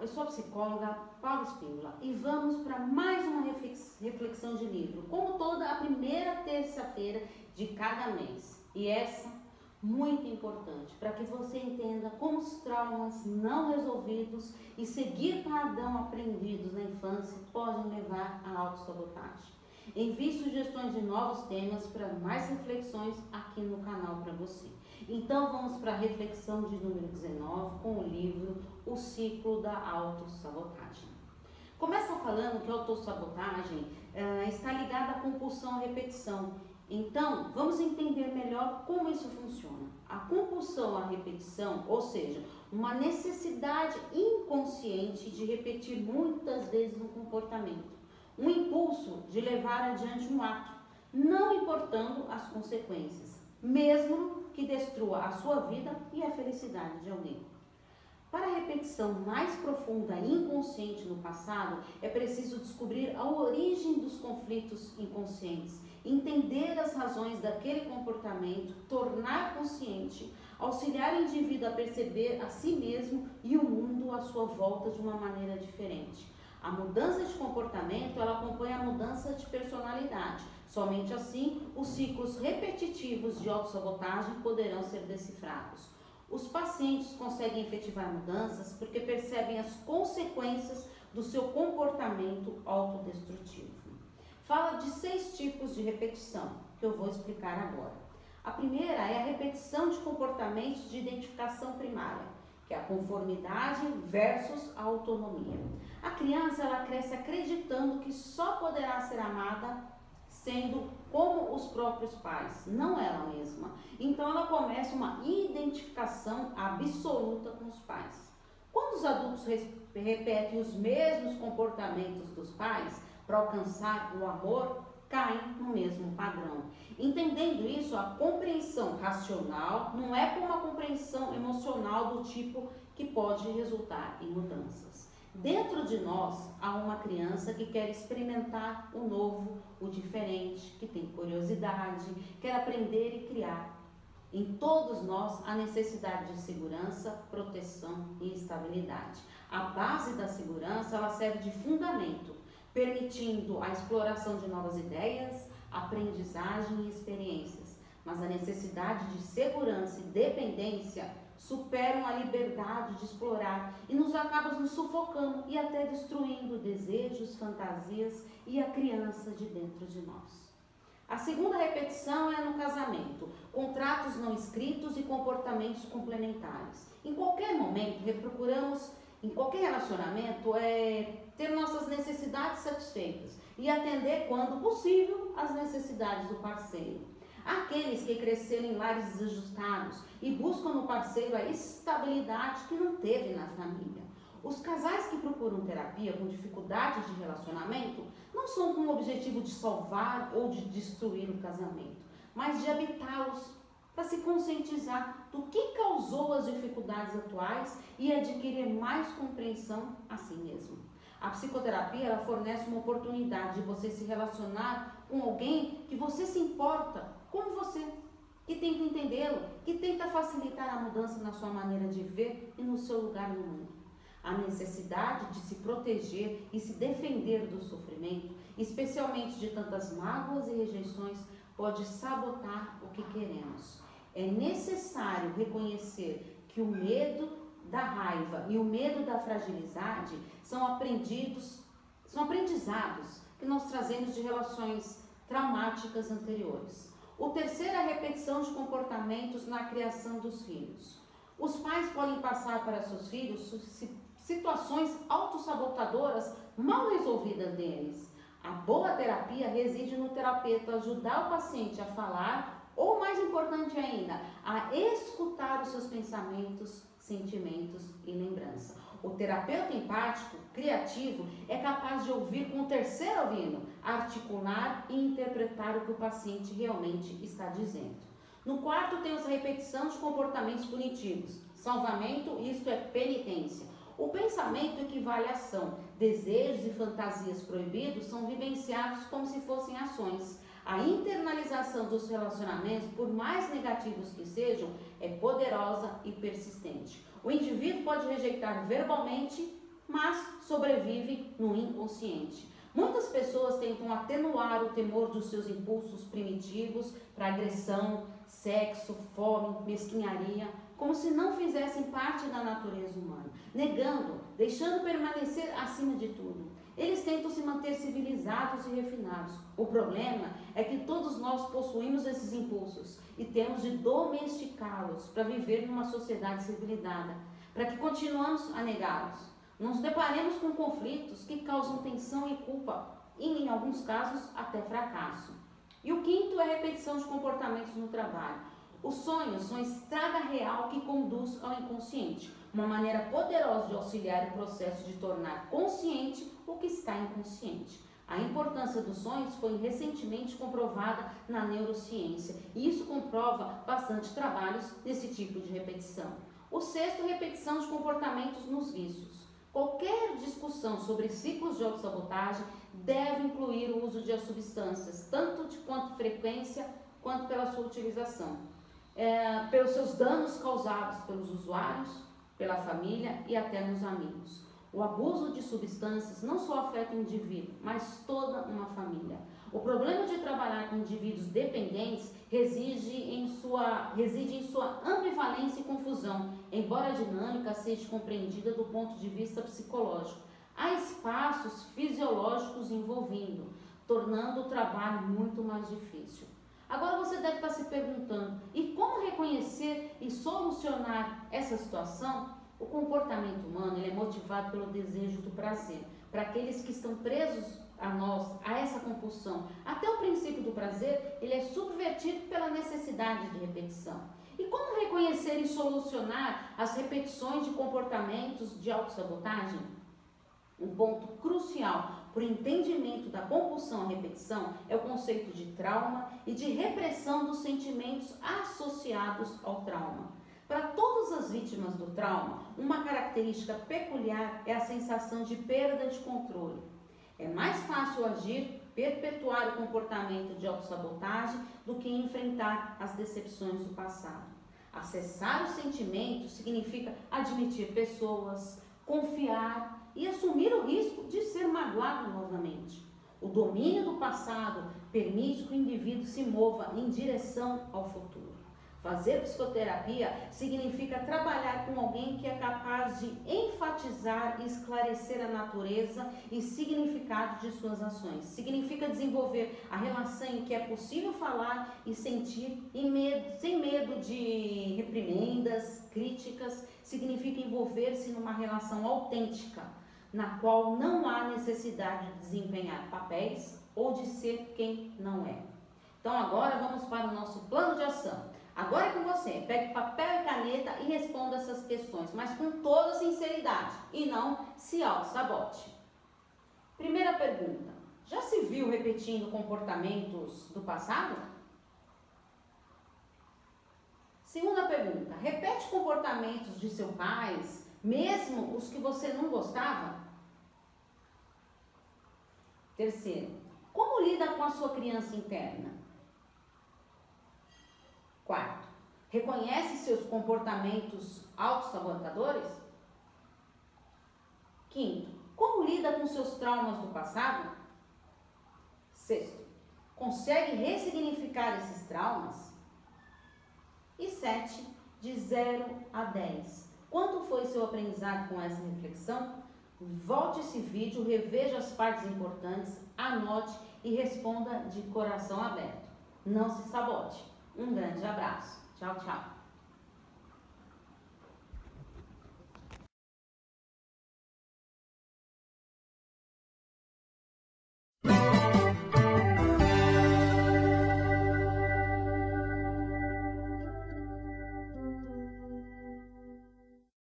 eu sou a psicóloga Paula Espínola e vamos para mais uma reflexão de livro, como toda a primeira terça-feira de cada mês. E essa muito importante para que você entenda como os traumas não resolvidos e seguir padrão aprendidos na infância podem levar à autossabotagem. Envie sugestões de novos temas para mais reflexões aqui no canal para você. Então vamos para a reflexão de número 19 com o livro O Ciclo da Autossabotagem. Começa falando que a autossabotagem uh, está ligada à compulsão à repetição. Então, vamos entender melhor como isso funciona. A compulsão à repetição, ou seja, uma necessidade inconsciente de repetir muitas vezes um comportamento, um impulso de levar adiante um ato, não importando as consequências, mesmo que destrua a sua vida e a felicidade de alguém. Para a repetição mais profunda e inconsciente no passado, é preciso descobrir a origem dos conflitos inconscientes, entender as razões daquele comportamento, tornar consciente, auxiliar o indivíduo a perceber a si mesmo e o mundo à sua volta de uma maneira diferente. A mudança de comportamento ela acompanha a mudança de personalidade. Somente assim, os ciclos repetitivos de autossabotagem poderão ser decifrados. Os pacientes conseguem efetivar mudanças porque percebem as consequências do seu comportamento autodestrutivo. Fala de seis tipos de repetição, que eu vou explicar agora. A primeira é a repetição de comportamentos de identificação primária que é a conformidade versus a autonomia. A criança ela cresce acreditando que só poderá ser amada sendo como os próprios pais, não ela mesma. Então ela começa uma identificação absoluta com os pais. Quando os adultos repetem os mesmos comportamentos dos pais para alcançar o amor, caem no mesmo padrão. Entendendo isso, a compreensão racional não é como a compreensão emocional do tipo que pode resultar em mudanças. Dentro de nós há uma criança que quer experimentar o novo, o diferente, que tem curiosidade, quer aprender e criar. Em todos nós há necessidade de segurança, proteção e estabilidade. A base da segurança ela serve de fundamento permitindo a exploração de novas ideias, aprendizagem e experiências. Mas a necessidade de segurança e dependência superam a liberdade de explorar e nos acabam nos sufocando e até destruindo desejos, fantasias e a criança de dentro de nós. A segunda repetição é no casamento, contratos não escritos e comportamentos complementares. Em qualquer momento, procuramos em qualquer relacionamento é ter nossas necessidades satisfeitas e atender, quando possível, as necessidades do parceiro. Aqueles que cresceram em lares desajustados e buscam no parceiro a estabilidade que não teve na família. Os casais que procuram terapia com dificuldades de relacionamento não são com o objetivo de salvar ou de destruir o casamento, mas de habitá-los para se conscientizar do que causou as dificuldades atuais e adquirir mais compreensão a si mesmo. A psicoterapia ela fornece uma oportunidade de você se relacionar com alguém que você se importa, como você, que tenta entendê-lo, que tenta facilitar a mudança na sua maneira de ver e no seu lugar no mundo. A necessidade de se proteger e se defender do sofrimento, especialmente de tantas mágoas e rejeições, pode sabotar o que queremos é necessário reconhecer que o medo da raiva e o medo da fragilidade são aprendidos, são aprendizados que nós trazemos de relações traumáticas anteriores. O terceiro é a repetição de comportamentos na criação dos filhos. Os pais podem passar para seus filhos situações autossabotadoras mal resolvidas deles. A boa terapia reside no terapeuta ajudar o paciente a falar ou mais importante ainda, a escutar os seus pensamentos, sentimentos e lembrança. O terapeuta empático, criativo, é capaz de ouvir com o terceiro ouvido, articular e interpretar o que o paciente realmente está dizendo. No quarto, temos a repetição de comportamentos punitivos. Salvamento, isto é penitência. O pensamento equivale à ação. Desejos e fantasias proibidos são vivenciados como se fossem ações. A internalização dos relacionamentos, por mais negativos que sejam, é poderosa e persistente. O indivíduo pode rejeitar verbalmente mas sobrevive no inconsciente. Muitas pessoas tentam atenuar o temor dos seus impulsos primitivos para agressão, sexo, fome, mesquinharia, como se não fizessem parte da natureza humana, negando, deixando permanecer acima de tudo. Eles tentam se manter civilizados e refinados. O problema é que todos nós possuímos esses impulsos e temos de domesticá-los para viver numa sociedade civilizada, para que continuamos a negá-los. Nos deparemos com conflitos que causam tensão e culpa, e em alguns casos até fracasso. E o quinto é a repetição de comportamentos no trabalho. Os sonhos são a estrada real que conduz ao inconsciente, uma maneira poderosa de auxiliar o processo de tornar consciente o que está inconsciente. A importância dos sonhos foi recentemente comprovada na neurociência e isso comprova bastante trabalhos nesse tipo de repetição. O sexto, repetição de comportamentos nos vícios. Qualquer discussão sobre ciclos de autossabotagem deve incluir o uso de substâncias, tanto de quanto frequência quanto pela sua utilização, é, pelos seus danos causados pelos usuários, pela família e até nos amigos. O abuso de substâncias não só afeta o indivíduo, mas toda uma família. O problema de trabalhar com indivíduos dependentes reside em sua, reside em sua ambivalência e confusão, embora a dinâmica seja compreendida do ponto de vista psicológico. Há espaços fisiológicos envolvendo, tornando o trabalho muito mais difícil. Agora você deve estar se perguntando: e como reconhecer e solucionar essa situação? O comportamento humano é motivado pelo desejo do prazer. Para aqueles que estão presos a nós, a essa compulsão, até o princípio do prazer, ele é subvertido pela necessidade de repetição. E como reconhecer e solucionar as repetições de comportamentos de autossabotagem? Um ponto crucial o entendimento da compulsão à repetição é o conceito de trauma e de repressão dos sentimentos associados ao trauma. Para todas as vítimas do trauma, uma característica peculiar é a sensação de perda de controle. É mais fácil agir, perpetuar o comportamento de autossabotagem do que enfrentar as decepções do passado. Acessar os sentimentos significa admitir pessoas, confiar e assumir o risco de ser magoado novamente. O domínio do passado permite que o indivíduo se mova em direção ao futuro. Fazer psicoterapia significa trabalhar com alguém que é capaz de enfatizar e esclarecer a natureza e significado de suas ações. Significa desenvolver a relação em que é possível falar e sentir medo, sem medo de reprimendas, críticas. Significa envolver-se numa relação autêntica, na qual não há necessidade de desempenhar papéis ou de ser quem não é. Então agora vamos para o nosso plano de ação. Agora é com você. Pegue papel e caneta e responda essas questões, mas com toda sinceridade e não se auto-sabote. Primeira pergunta: já se viu repetindo comportamentos do passado? Segunda pergunta: repete comportamentos de seus pais, mesmo os que você não gostava? Terceiro: como lida com a sua criança interna? Quarto, reconhece seus comportamentos autossabotadores? Quinto, como lida com seus traumas do passado? Sexto, consegue ressignificar esses traumas? E sete, de 0 a 10. Quanto foi seu aprendizado com essa reflexão? Volte esse vídeo, reveja as partes importantes, anote e responda de coração aberto. Não se sabote. Um grande abraço. Tchau, tchau.